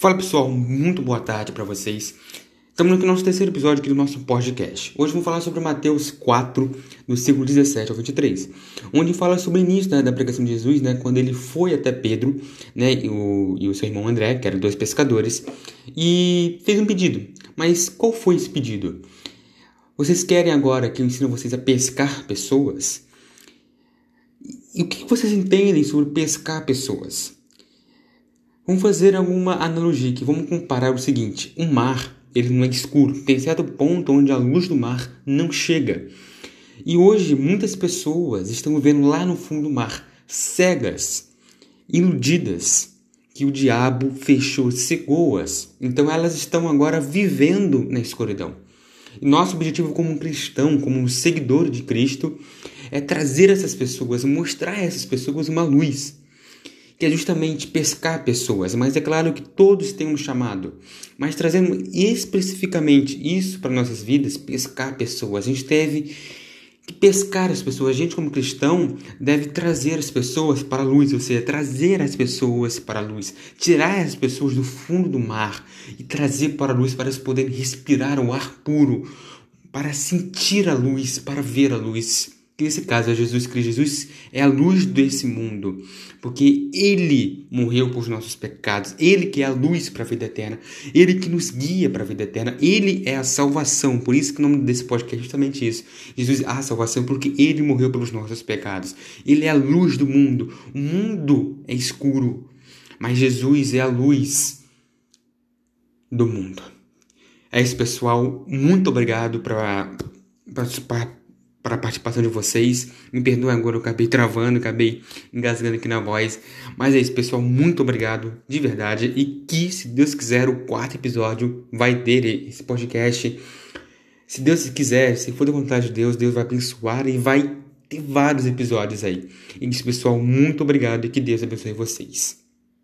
Fala pessoal, muito boa tarde para vocês. Estamos no nosso terceiro episódio aqui do nosso podcast. Hoje vamos falar sobre Mateus 4, do versículo 17 ao 23, onde fala sobre o início né, da pregação de Jesus, né, quando ele foi até Pedro né, e, o, e o seu irmão André, que eram dois pescadores, e fez um pedido. Mas qual foi esse pedido? Vocês querem agora que eu ensine vocês a pescar pessoas? E o que vocês entendem sobre pescar pessoas? Vamos fazer alguma analogia aqui. Vamos comparar o seguinte: o mar ele não é escuro. Tem certo ponto onde a luz do mar não chega. E hoje muitas pessoas estão vendo lá no fundo do mar, cegas, iludidas, que o diabo fechou, cegou-as. Então elas estão agora vivendo na escuridão. E nosso objetivo como cristão, como seguidor de Cristo, é trazer essas pessoas, mostrar a essas pessoas uma luz que é justamente pescar pessoas, mas é claro que todos têm um chamado. Mas trazendo especificamente isso para nossas vidas, pescar pessoas, a gente deve pescar as pessoas. A gente, como cristão, deve trazer as pessoas para a luz, ou seja, trazer as pessoas para a luz, tirar as pessoas do fundo do mar e trazer para a luz para elas poderem respirar o ar puro, para sentir a luz, para ver a luz nesse caso é Jesus Cristo. Jesus é a luz desse mundo, porque Ele morreu por nossos pecados, Ele que é a luz para a vida eterna, Ele que nos guia para a vida eterna, Ele é a salvação. Por isso que o nome desse podcast é justamente isso. Jesus é a salvação, porque Ele morreu pelos nossos pecados. Ele é a luz do mundo. O mundo é escuro, mas Jesus é a luz do mundo. É isso, pessoal. Muito obrigado para para a participação de vocês. Me perdoem agora, eu acabei travando, acabei engasgando aqui na voz. Mas é isso, pessoal. Muito obrigado, de verdade. E que, se Deus quiser, o quarto episódio vai ter esse podcast. Se Deus quiser, se for da vontade de Deus, Deus vai abençoar e vai ter vários episódios aí. E isso, pessoal, muito obrigado e que Deus abençoe vocês.